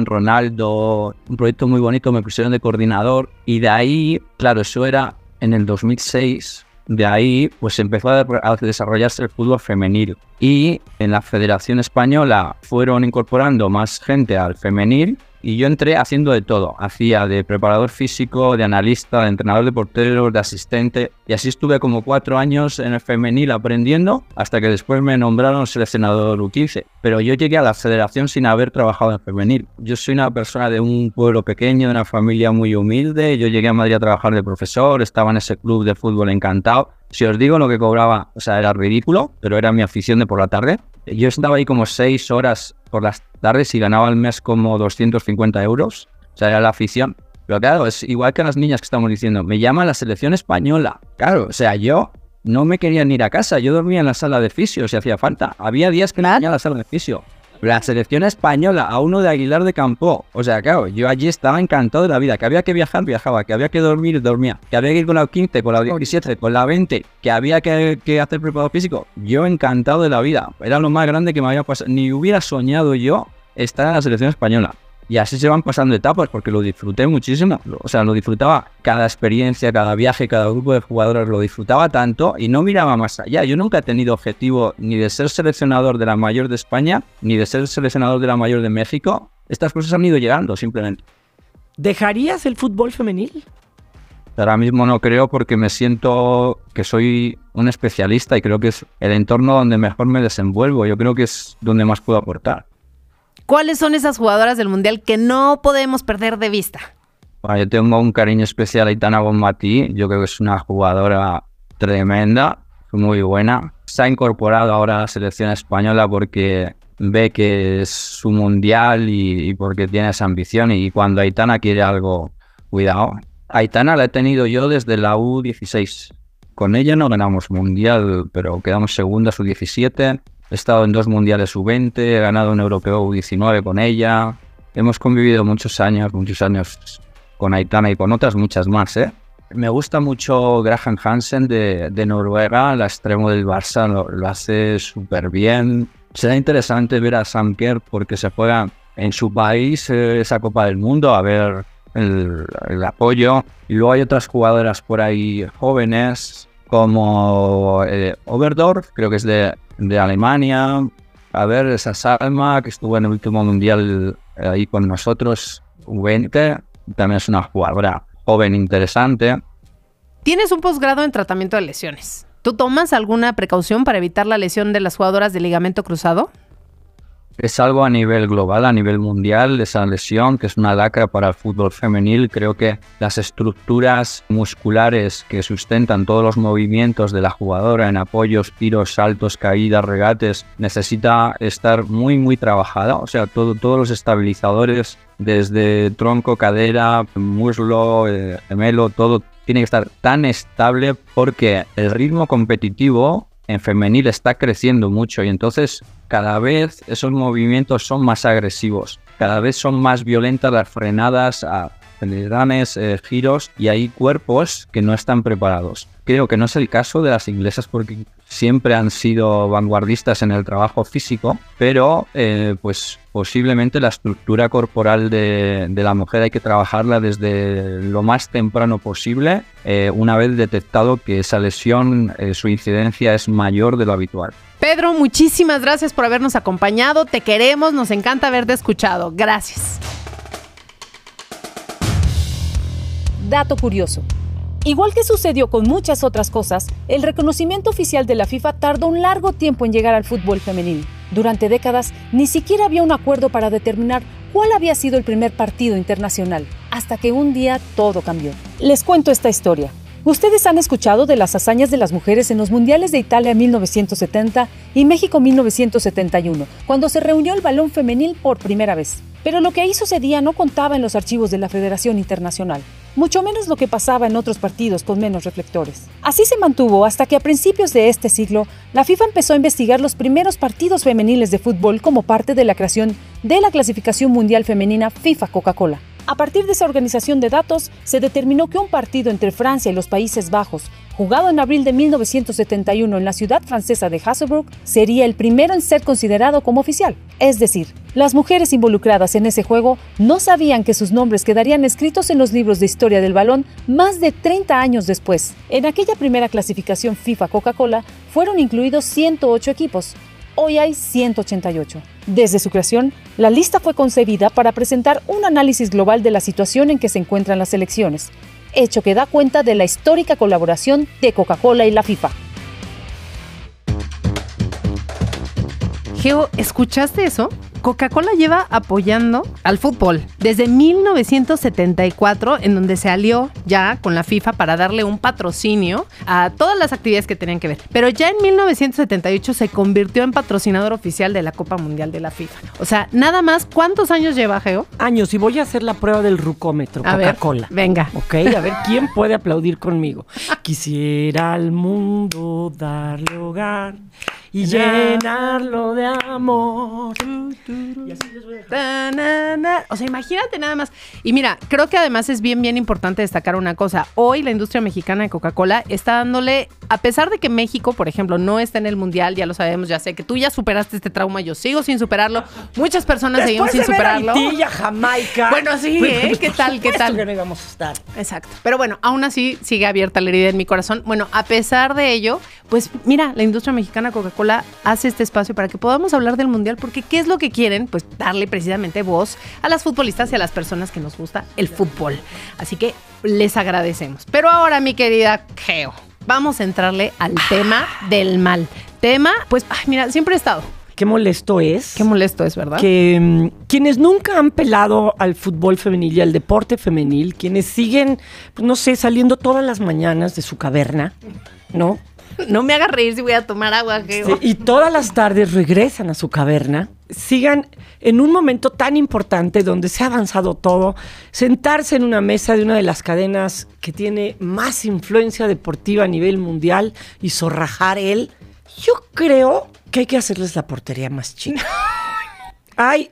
Ronaldo, un proyecto muy bonito, me pusieron de coordinador y de ahí, claro, eso era en el 2006, de ahí pues empezó a desarrollarse el fútbol femenil y en la Federación Española fueron incorporando más gente al femenil y yo entré haciendo de todo. Hacía de preparador físico, de analista, de entrenador de porteros, de asistente. Y así estuve como cuatro años en el femenil aprendiendo hasta que después me nombraron seleccionador U15. Pero yo llegué a la federación sin haber trabajado en femenil. Yo soy una persona de un pueblo pequeño, de una familia muy humilde. Yo llegué a Madrid a trabajar de profesor, estaba en ese club de fútbol encantado. Si os digo lo que cobraba, o sea, era ridículo, pero era mi afición de por la tarde. Yo estaba ahí como seis horas por las tardes y ganaba al mes como 250 euros. O sea, era la afición. Pero claro, es igual que las niñas que estamos diciendo. Me llama la selección española. Claro, o sea, yo no me quería ir a casa. Yo dormía en la sala de fisio si hacía falta. Había días que no tenía la sala de fisio la selección española a uno de Aguilar de Campo. O sea, claro, yo allí estaba encantado de la vida. Que había que viajar, viajaba. Que había que dormir, dormía. Que había que ir con la 15, con la 17, con la 20. Que había que, que hacer preparado físico. Yo encantado de la vida. Era lo más grande que me había pasado. Ni hubiera soñado yo estar en la selección española. Y así se van pasando etapas porque lo disfruté muchísimo. O sea, lo disfrutaba cada experiencia, cada viaje, cada grupo de jugadores, lo disfrutaba tanto y no miraba más allá. Yo nunca he tenido objetivo ni de ser seleccionador de la mayor de España, ni de ser seleccionador de la mayor de México. Estas cosas han ido llegando simplemente. ¿Dejarías el fútbol femenil? Ahora mismo no creo porque me siento que soy un especialista y creo que es el entorno donde mejor me desenvuelvo. Yo creo que es donde más puedo aportar. ¿Cuáles son esas jugadoras del Mundial que no podemos perder de vista? Bueno, yo tengo un cariño especial a Itana Bonmatí. Yo creo que es una jugadora tremenda, muy buena. Se ha incorporado ahora a la selección española porque ve que es su mundial y, porque tiene esa ambición. Y cuando Aitana quiere algo, cuidado. Aitana la he tenido yo desde la U16. Con ella no ganamos mundial, pero quedamos segunda su 17 He estado en dos mundiales sub-20, he ganado un europeo U19 con ella. Hemos convivido muchos años, muchos años con Aitana y con otras muchas más. ¿eh? Me gusta mucho Graham Hansen de, de Noruega, la extremo del Barça, lo, hace súper bien. Será interesante ver a Sam Kerr porque se juega en su país eh, esa Copa del Mundo, a ver el, el, apoyo. Y luego hay otras jugadoras por ahí jóvenes como eh, Oberdorf, creo que es de, de Alemania. A ver, esa Salma, que estuvo en el último mundial eh, ahí con nosotros, U20, también es una jugadora joven interesante. Tienes un posgrado en tratamiento de lesiones. ¿Tú tomas alguna precaución para evitar la lesión de las jugadoras de ligamento cruzado? Es algo a nivel global, a nivel mundial, esa lesión que es una lacra para el fútbol femenil. Creo que las estructuras musculares que sustentan todos los movimientos de la jugadora en apoyos, tiros, saltos, caídas, regates, necesita estar muy, muy trabajada. O sea, todo, todos los estabilizadores, desde tronco, cadera, muslo, eh, gemelo, todo tiene que estar tan estable porque el ritmo competitivo en femenil está creciendo mucho y entonces cada vez esos movimientos son más agresivos, cada vez son más violentas las frenadas a eh, giros y hay cuerpos que no están preparados. Creo que no es el caso de las inglesas porque siempre han sido vanguardistas en el trabajo físico, pero eh, pues posiblemente la estructura corporal de, la mujer hay que trabajarla desde lo más temprano posible, eh, una vez detectado que esa lesión, su incidencia es mayor de lo habitual. Pedro, muchísimas gracias por habernos acompañado, te queremos, nos encanta haberte escuchado, gracias. Dato curioso. Igual que sucedió con muchas otras cosas, el reconocimiento oficial de la FIFA tardó un largo tiempo en llegar al fútbol femenil. Durante décadas ni siquiera había un acuerdo para determinar cuál había sido el primer partido internacional, hasta que un día todo cambió. Les cuento esta historia. Ustedes han escuchado de las hazañas de las mujeres en los Mundiales de Italia 1970 y México 1971, cuando se reunió el balón femenil por primera vez. Pero lo que ahí sucedía no contaba en los archivos de la Federación Internacional. mucho menos lo que pasaba en otros partidos con menos reflectores. Así se mantuvo hasta que a principios de este siglo, la FIFA empezó a investigar los primeros partidos femeniles de fútbol como parte de la creación de la clasificación mundial femenina FIFA Coca-Cola. A partir de esa organización de datos, se determinó que un partido entre Francia y los Países Bajos, jugado en abril de 1971 en la ciudad francesa de Hasselbrook, sería el primero en ser considerado como oficial. Es decir, las mujeres involucradas en ese juego no sabían que sus nombres quedarían escritos en los libros de historia del balón más de 30 años después. En aquella primera clasificación FIFA Coca-Cola fueron incluidos 108 equipos, Hoy hay 188. Desde su creación, la lista fue concebida para presentar un análisis global de la situación en que se encuentran las elecciones, hecho que da cuenta de la histórica colaboración de Coca-Cola y la FIFA. Geo, ¿escuchaste eso? Coca-Cola lleva apoyando al fútbol desde 1974, en donde se alió ya con la FIFA para darle un patrocinio a todas las actividades que tenían que ver. Pero ya en 1978 se convirtió en patrocinador oficial de la Copa Mundial de la FIFA. O sea, nada más, ¿cuántos años lleva, Geo? Años, y voy a hacer la prueba del rucómetro, Coca-Cola. venga. Ok, a ver quién puede aplaudir conmigo. Quisiera al mundo darle hogar y llenarlo de amor. Ta, na, na. O sea, imagínate nada más. Y mira, creo que además es bien, bien importante destacar una cosa. Hoy la industria mexicana de Coca-Cola está dándole, a pesar de que México, por ejemplo, no está en el mundial, ya lo sabemos, ya sé que tú ya superaste este trauma, yo sigo sin superarlo. Muchas personas seguimos sin Después de ver superarlo. Haití Jamaica. Bueno, sí, ¿eh? ¿Qué tal, qué tal? que no íbamos a estar. Exacto. Pero bueno, aún así sigue abierta la herida en mi corazón. Bueno, a pesar de ello, pues mira, la industria mexicana Coca-Cola hace este espacio para que podamos hablar del mundial, porque ¿qué es lo que quieren? Pues darle precisamente voz a las futbolistas y a las personas que nos gusta el fútbol. Así que les agradecemos. Pero ahora, mi querida Geo, vamos a entrarle al tema del mal. Tema, pues, ay, mira, siempre he estado. Qué molesto es. Qué molesto es, ¿verdad? que mm, quienes nunca han pelado al fútbol femenil y al deporte femenil, quienes siguen, pues, no sé, saliendo todas las mañanas de su caverna, ¿no? No me hagas reír si voy a tomar agua. Sí, y todas las tardes regresan a su caverna, sigan en un momento tan importante donde se ha avanzado todo, sentarse en una mesa de una de las cadenas que tiene más influencia deportiva a nivel mundial y zorrajar él, yo creo que hay que hacerles la portería más chica. Ay,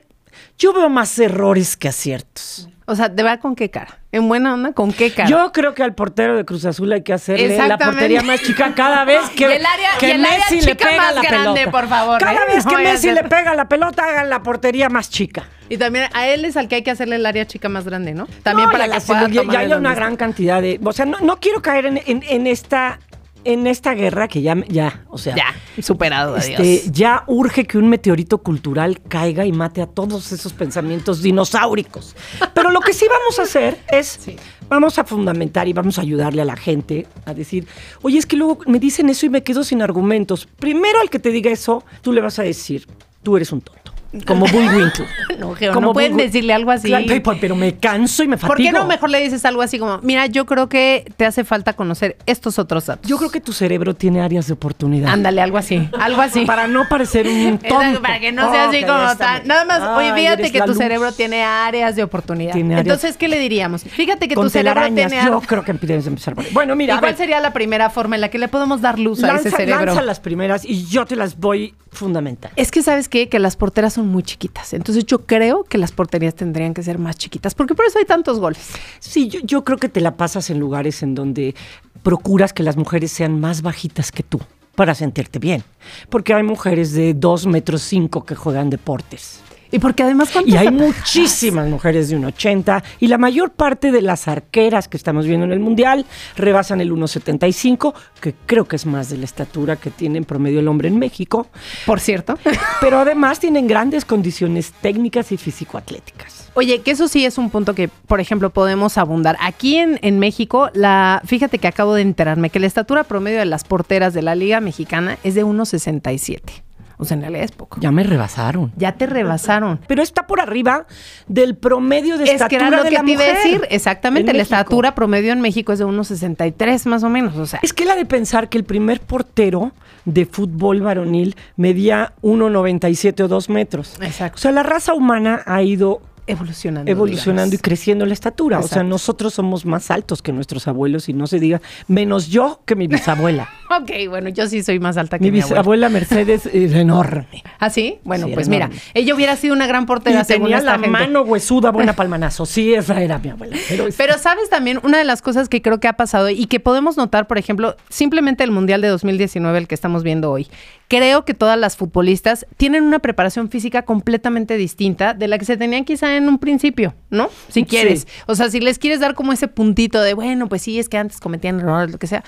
yo veo más errores que aciertos. O sea, ¿de verdad con qué cara? ¿En buena onda? ¿Con qué cara? Yo creo que al portero de Cruz Azul hay que hacerle la portería más chica cada vez que, Y el área- que y el área Messi le chica pega más la grande, pelota. por favor, Cada ¿eh? vez que Messi le pega la pelota, hagan la portería más chica. Y también a él es al que hay que hacerle el área chica más grande, ¿no? También No, para que la- pueda ya, hay una gran cantidad de... O sea, no, no quiero caer en, en- en esta... En esta guerra que ya, ya, o sea, Ya, superado, adiós. este, ya urge que un meteorito cultural caiga y mate a todos esos pensamientos dinosauricos. Pero lo que sí vamos a hacer es, vamos a fundamentar y vamos a ayudarle a la gente a decir, oye, es que luego me dicen eso y me quedo sin argumentos. Primero al que te diga eso, tú le vas a decir, tú eres un tonto. Como Bullwinkle. No, Geo, Como no pueden decirle algo así. Claro, pero- me canso y me fatigo. ¿Por qué no mejor le dices algo así como, mira, yo creo que te hace falta conocer estos otros datos? Yo creo que tu cerebro tiene áreas de oportunidad. Ándale, algo así, algo así. Para no parecer un tonto. para que no sea así como tan. Nada más, oye, Ay, fíjate eres que tu luz. cerebro tiene áreas de oportunidad. Tiene áreas- Entonces, ¿qué le diríamos? Fíjate que Con tu cerebro tiene Yo algo. creo que empiezas a empezar por ahí. Bueno, mira, ¿Y cuál sería la primera forma en la que le podemos dar luz a ese cerebro? lanza las primeras y yo te las voy fundamental. Es que sabes qué? que las porteras son muy chiquitas. Entonces yo creo que las porterías tendrían que ser más chiquitas, porque por eso hay tantos goles. Sí, yo, yo creo que te la pasas en lugares en donde procuras que las mujeres sean más bajitas que tú para sentirte bien. Porque hay mujeres de 2 metros 5 que juegan deportes. Y porque además ¿cuántos Y hay muchísimas mujeres de 1,80 y la mayor parte de las arqueras que estamos viendo en el Mundial rebasan el 1,75, que creo que es más de la estatura que tiene en promedio el hombre en México, Por cierto. pero además tienen grandes condiciones técnicas y físico-atléticas. Oye, que eso sí es un punto que, por ejemplo, podemos abundar. Aquí en, en México, la, fíjate que acabo de enterarme que la estatura promedio de las porteras de la Liga Mexicana es de 1,67. O sea, en realidad es poco. Ya me rebasaron. Ya te rebasaron. Pero está por arriba del promedio de Es que estatura era lo de que la te iba a decir. Exactamente, en la México. estatura promedio en México es de 1,63 más o menos. O sea, Es que la de pensar que el primer portero de fútbol varonil medía 1,97 o 2 metros. Exacto. O sea, la raza humana ha ido evolucionando. evolucionando digamos. y creciendo la estatura. O sea, nosotros somos más altos que nuestros abuelos y no se diga, menos yo que mi bisabuela. Ok, bueno, yo sí soy más alta que mi mi, abuela. bisabuela Mercedes era enorme. ¿Ah, sí? Bueno, Sí, pues mira, ella hubiera sido una gran Y portera según tenía esta la gente. mano huesuda, buena palmanazo. Sí, esa era mi abuela. Pero, es- Pero sabes también, una de las cosas que creo que ha pasado y que podemos notar, por ejemplo, simplemente el Mundial de 2019, el que estamos viendo hoy, creo que todas las futbolistas tienen una preparación física completamente distinta de la que se tenían quizá en un principio, ¿no? Si Sí. quieres. O sea, si les quieres dar como ese puntito de, bueno, pues sí, es que antes cometían errores, lo que sea.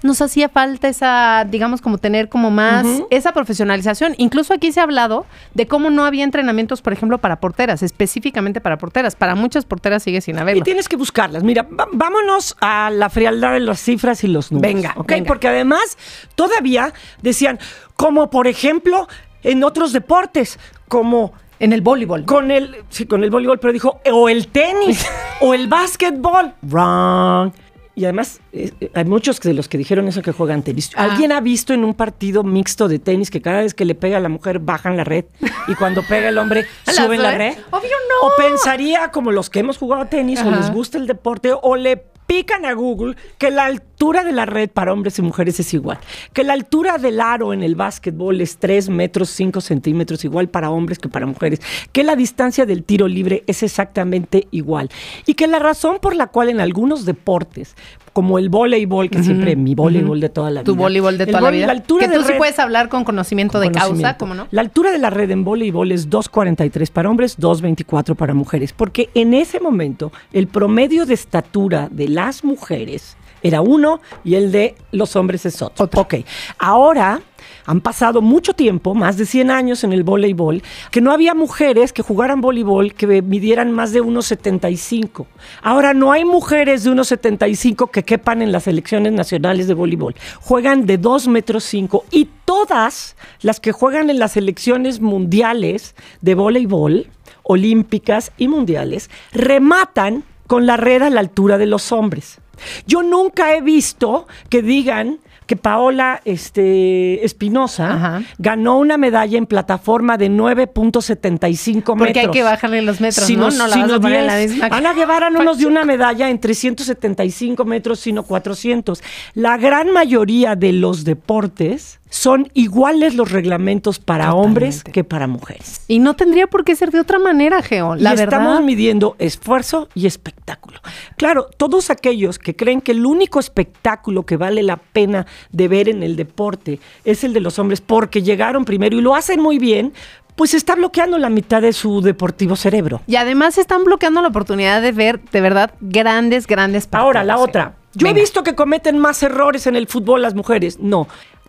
Nos hacía falta esa, digamos, como tener como más esa profesionalización. Incluso aquí se ha hablado de cómo no había entrenamientos, por ejemplo, para porteras, específicamente para porteras. Para muchas porteras sigue sin haberlo. Y tienes que buscarlas. Mira, vámonos a la frialdad de las cifras y los números. Venga, ¿ok? venga. Porque además todavía decían, como por ejemplo en otros deportes, como En el voleibol. con el, sí, con el voleibol, pero dijo, o el tenis, o el básquetbol. Wrong. Y además, eh, hay muchos de los que dijeron eso que juegan tenis. Ah. ¿Alguien ha visto en un partido mixto de tenis que cada vez que le pega a la mujer bajan la red y cuando pega el hombre ¿La suben la red? Obvio no. O pensaría, como los que hemos jugado tenis o les gusta el deporte, o le pican a Google que la altura de la red para hombres y mujeres es igual. Que la altura del aro en el básquetbol es 3 metros 5 centímetros igual para hombres que para mujeres. Que la distancia del tiro libre es exactamente igual. Y que la razón por la cual en algunos deportes, como el voleibol, que siempre mi voleibol de toda la vida. Tu voleibol de el toda la vida. altura que de tú sí red- puedes hablar con conocimiento de causa. ¿cómo no? La altura de la red en voleibol es 2.43 para hombres, 2.24 para mujeres, porque en ese momento el promedio de estatura de las mujeres era uno y el de los hombres es otro. Ok, ahora han pasado mucho tiempo, más de 100 años en el voleibol, que no había mujeres que jugaran voleibol que midieran más de 1,75. Ahora no hay mujeres de 1,75 que quepan en las selecciones nacionales de voleibol. Juegan de 2 metros 5 y todas las que juegan en las selecciones mundiales de voleibol, olímpicas y mundiales, rematan con la red a la altura de los hombres. Yo nunca he visto que digan que Paola este, Espinosa ganó una medalla en plataforma de 9.75 metros. Porque hay que bajarle los metros, Sino- ¿no? No la vas a poner en la 10. misma. Ana Guevara no nos dio una medalla en 375 metros, sino 400. La gran mayoría de los deportes son iguales los reglamentos para hombres que para mujeres. Y no tendría por qué ser de otra manera, Geo. La y verdad. estamos midiendo esfuerzo y espectáculo. Claro, todos aquellos que creen que el único espectáculo que vale la pena de ver en el deporte es el de los hombres porque llegaron primero y lo hacen muy bien, pues está bloqueando la mitad de su deportivo cerebro. Y además están bloqueando la oportunidad de ver, de verdad, grandes, grandes partidos. Ahora, la otra. Yo Venga. he visto que cometen más errores en el fútbol las mujeres. No.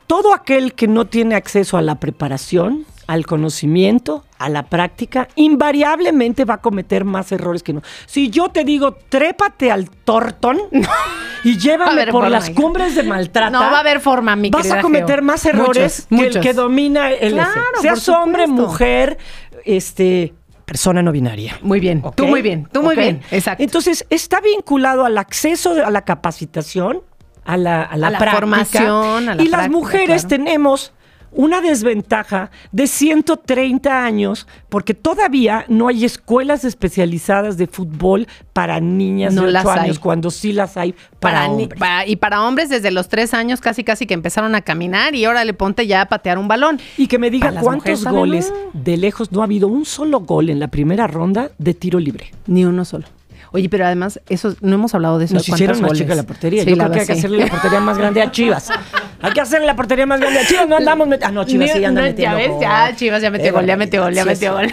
Todo aquel que no tiene acceso a la preparación, al conocimiento, a la práctica, invariablemente va a cometer más errores que no. Si yo te digo, trépate al tortón y llévame por forma, las cumbres de maltrata. No va a haber forma, mi Vas a cometer Geo. más errores Muchos, que el que domina el Claro. Seas hombre, mujer, este, persona no binaria. Muy bien. Tú muy bien. Tú muy bien. Exacto. Entonces, está vinculado al acceso a la capacitación, a la, a la, A la práctica. formación, a la y las mujeres claro. tenemos una desventaja de 130 años porque todavía no hay escuelas especializadas de fútbol para niñas No de 8 las hay. años, cuando sí las hay para, hombres. para- y para hombres desde los tres años casi casi que empezaron a caminar y ahora le ponte ya a patear un balón. Y que me diga cuántos goles de lejos no ha habido un solo gol en la primera ronda de tiro libre. Ni uno solo. Oye, pero además, eso no hemos hablado de eso. Nos hicieron más chica la portería. Sí, Yo la creo que hay que hacerle la portería más grande a Chivas. Hay que hacerle la portería más grande a Chivas. No andamos Ah, no, Chivas sí anda No, metiendo Ya ves, ya Chivas ya metió gol, ya metió gol, ya metió gol.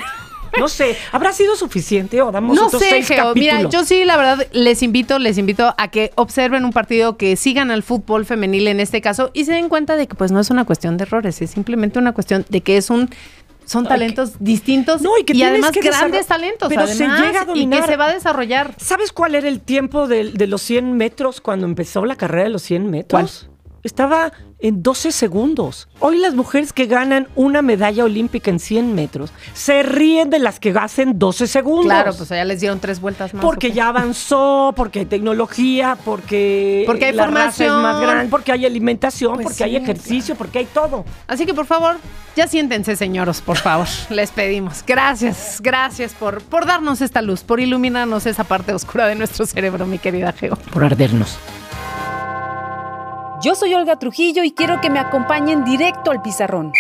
No sé, ¿habrá sido suficiente o damos No otros sé, seis Geo. Mira, yo sí, la verdad, les invito, les invito a que observen un partido, que sigan al fútbol femenil en este caso y se den cuenta de que pues no es una cuestión de errores, es simplemente una cuestión de que es un son talentos distintos No, y que además que grandes talentos, pero se además, llega a y que dominar. se va a desarrollar. ¿Sabes cuál era el tiempo de, de los 100 metros cuando empezó la carrera de los 100 metros? Estaba en 12 segundos. Hoy las mujeres que ganan una medalla olímpica en 100 metros se ríen de las que hacen 12 segundos. Claro, pues allá les dieron tres vueltas más. Porque ya avanzó, porque hay tecnología, porque Porque hay la raza es formación. más grande, porque hay alimentación, Pues porque hay ejercicio, porque hay todo. Así que por favor, ya siéntense, señoros, por favor. Les pedimos. Gracias, gracias por, por darnos esta luz, por iluminarnos esa parte oscura de nuestro cerebro, mi querida Geo. Por ardernos. Yo soy Olga Trujillo y quiero que me acompañen directo al pizarrón.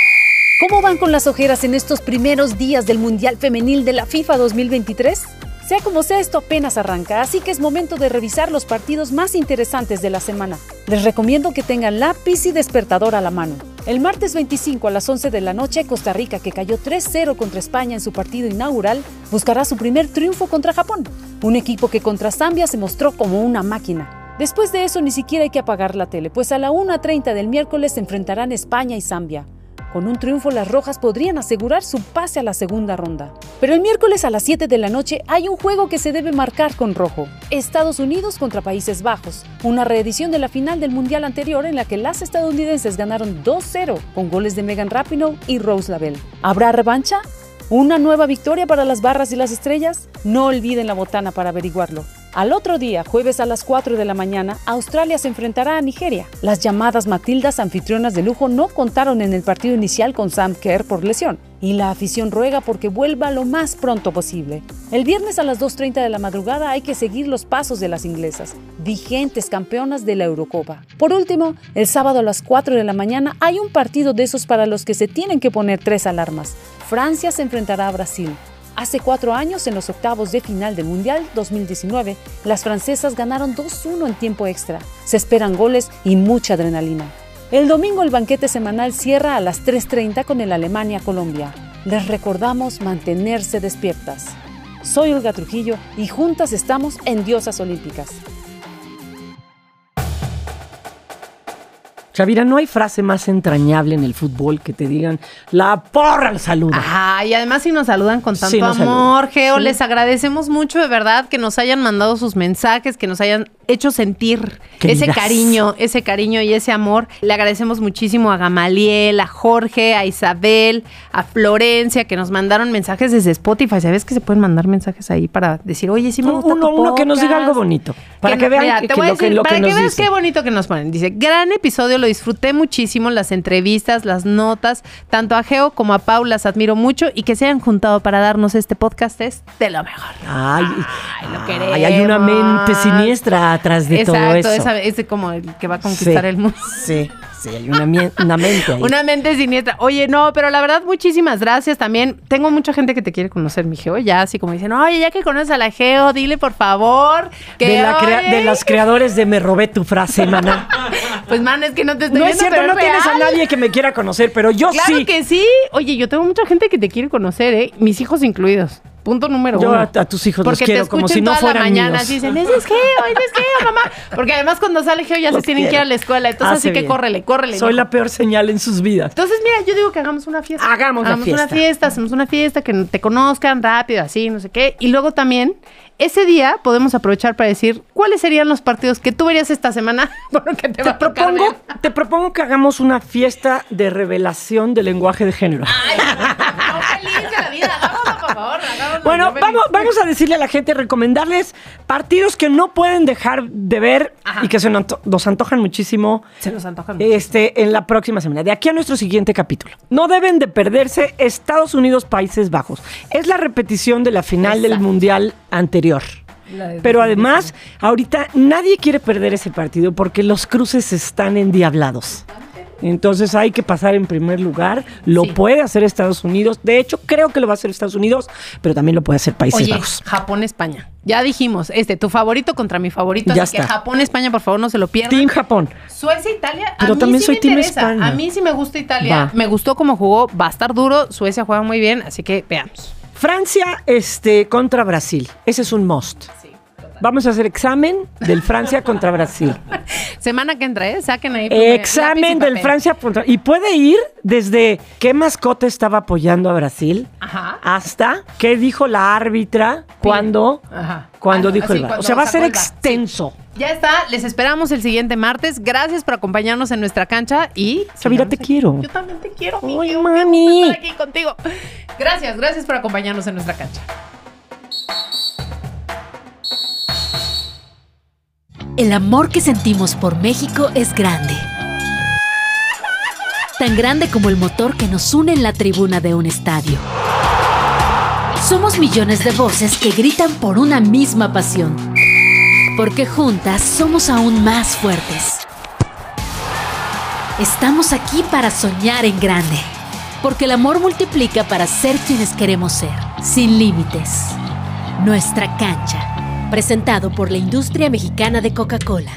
¿Cómo van con las ojeras en estos primeros días del Mundial Femenil de la FIFA 2023? Sea como sea, esto apenas arranca, así que es momento de revisar los partidos más interesantes de la semana. Les recomiendo que tengan lápiz y despertador a la mano. El martes 25 a las 11 de la noche, Costa Rica, que cayó 3-0 contra España en su partido inaugural, buscará su primer triunfo contra Japón, un equipo que contra Zambia se mostró como una máquina. Después de eso ni siquiera hay que apagar la tele, pues a la 1.30 del miércoles se enfrentarán España y Zambia. Con un triunfo las rojas podrían asegurar su pase a la segunda ronda. Pero el miércoles a las 7 de la noche hay un juego que se debe marcar con rojo. Estados Unidos contra Países Bajos, una reedición de la final del Mundial anterior en la que las estadounidenses ganaron 2-0 con goles de Megan Rapinoe y Rose Lavelle. ¿Habrá revancha? ¿Una nueva victoria para las barras y las estrellas? No olviden la botana para averiguarlo. Al otro día, jueves a las 4 de la mañana, Australia se enfrentará a Nigeria. Las llamadas Matildas anfitrionas de lujo no contaron en el partido inicial con Sam Kerr por lesión, y la afición ruega porque vuelva lo más pronto posible. El viernes a las 2.30 de la madrugada hay que seguir los pasos de las inglesas, vigentes campeonas de la Eurocopa. Por último, el sábado a las 4 de la mañana hay un partido de esos para los que se tienen que poner tres alarmas. Francia se enfrentará a Brasil. Hace cuatro años, en los octavos de final del Mundial 2019, las francesas ganaron 2-1 en tiempo extra. Se esperan goles y mucha adrenalina. El domingo el banquete semanal cierra a las 3.30 con el Alemania-Colombia. Les recordamos mantenerse despiertas. Soy Olga Trujillo y juntas estamos en Diosas Olímpicas. Chavira, no hay frase más entrañable en el fútbol que te digan la porra al saludo. Ajá, y además si nos saludan con tanto Sí, amor. Geo, Sí. les agradecemos mucho de verdad que nos hayan mandado sus mensajes, que nos hayan hecho sentir ese cariño, ese cariño y ese amor. Le agradecemos muchísimo a Gamaliel, a Jorge, a Isabel, a Florencia, que nos mandaron mensajes desde Spotify. ¿Sabes que se pueden mandar mensajes ahí para decir, oye, sí me gusta uno, tu uno que nos diga podcast"? algo bonito. Para que, vean mira, que, te voy a lo que, decir, lo para que veas dice. qué bonito que nos ponen. Dice, gran episodio, lo disfruté muchísimo, las entrevistas, las notas, tanto a Geo como a Paul las admiro mucho y que se hayan juntado para darnos este podcast es de lo mejor. Ay, Ay, lo ay, hay una mente queremos. siniestra atrás de todo Exacto, eso. esa- es como el que va a conquistar Sí, el mundo. Sí, sí, hay una, mente ahí. Una mente siniestra. Oye, no, pero la verdad, muchísimas gracias también. Tengo mucha gente que te quiere conocer, mi Geo. Ya así como dicen, oye, ya que conoces a la Geo, dile por favor que. de, la crea- oye". de los creadores de Me robé tu frase, mana. Pues, man, es que no te estoy No es cierto, no tienes a nadie que me quiera conocer, pero yo Claro sí. que sí. Oye, yo tengo mucha gente que te quiere conocer, ¿eh? Mis hijos incluidos. Punto número Yo uno. a, a tus hijos los Porque quiero te como si no toda fueran la mañana. míos. así dicen, ese es Geo, ese es Geo, mamá. Porque además cuando sale Geo ya Los se tienen que ir a la escuela. Entonces Hace así que córrele, córrele. Soy la peor señal en sus vidas. Entonces, mira, yo digo que hagamos una fiesta. Hagamos la una fiesta. fiesta, hacemos una fiesta, que te conozcan rápido, así, no sé qué. Y luego también, ese día podemos aprovechar para decir cuáles serían los partidos que tú verías esta semana. Porque te, Te propongo, ver. te propongo que hagamos una fiesta de revelación del lenguaje de género. Ay, no, feliz de la vida. Hagámoslo, por favor. Bueno, vamos, vamos a decirle a la gente, recomendarles partidos que no pueden dejar de ver Ajá. y que se nos, anto- nos antojan muchísimo Se nos antojan. este, en la próxima semana. De aquí a nuestro siguiente capítulo. No deben de perderse Estados Unidos, Países Bajos. Es la repetición de la final del. Mundial anterior. Pero 2019. además, ahorita nadie quiere perder ese partido porque los cruces están endiablados. Entonces hay que pasar en primer lugar. Lo Sí. puede hacer Estados Unidos. De hecho, creo que lo va a hacer Estados Unidos, pero también lo puede hacer Países Oye, Bajos. Japón-España. Ya dijimos, este, tu favorito contra mi favorito. Ya así que está. Japón-España, por favor, no se lo pierdan. Team Japón. Suecia-Italia. Pero a mí también sí soy me team interesa. España. A mí sí me gusta Italia. Va. Me gustó cómo jugó. Va a estar duro. Suecia juega muy bien. Así que veamos. Francia este, contra Brasil. Ese es un must. Vamos a hacer examen del Francia contra Brasil. Semana que entra, ¿eh? Saquen ahí. Examen del. Francia contra... Y puede ir desde qué mascota estaba apoyando a Brasil Ajá. hasta qué dijo la árbitra cuando, Ajá. cuando Ah, dijo sí, el. O cuando sea, va a ser extenso. Ya está, les esperamos el siguiente martes. Gracias por acompañarnos en nuestra cancha y. Chavira, te quiero. Yo también te quiero, Ay, mami. estar aquí contigo. Gracias, gracias por acompañarnos en nuestra cancha. El amor que sentimos por México es grande. Tan grande como el motor que nos une en la tribuna de un estadio. Somos millones de voces que gritan por una misma pasión. Porque juntas somos aún más fuertes. Estamos aquí para soñar en grande. Porque el amor multiplica para ser quienes queremos ser, sin límites. Nuestra cancha. Presentado por la industria mexicana de Coca-Cola.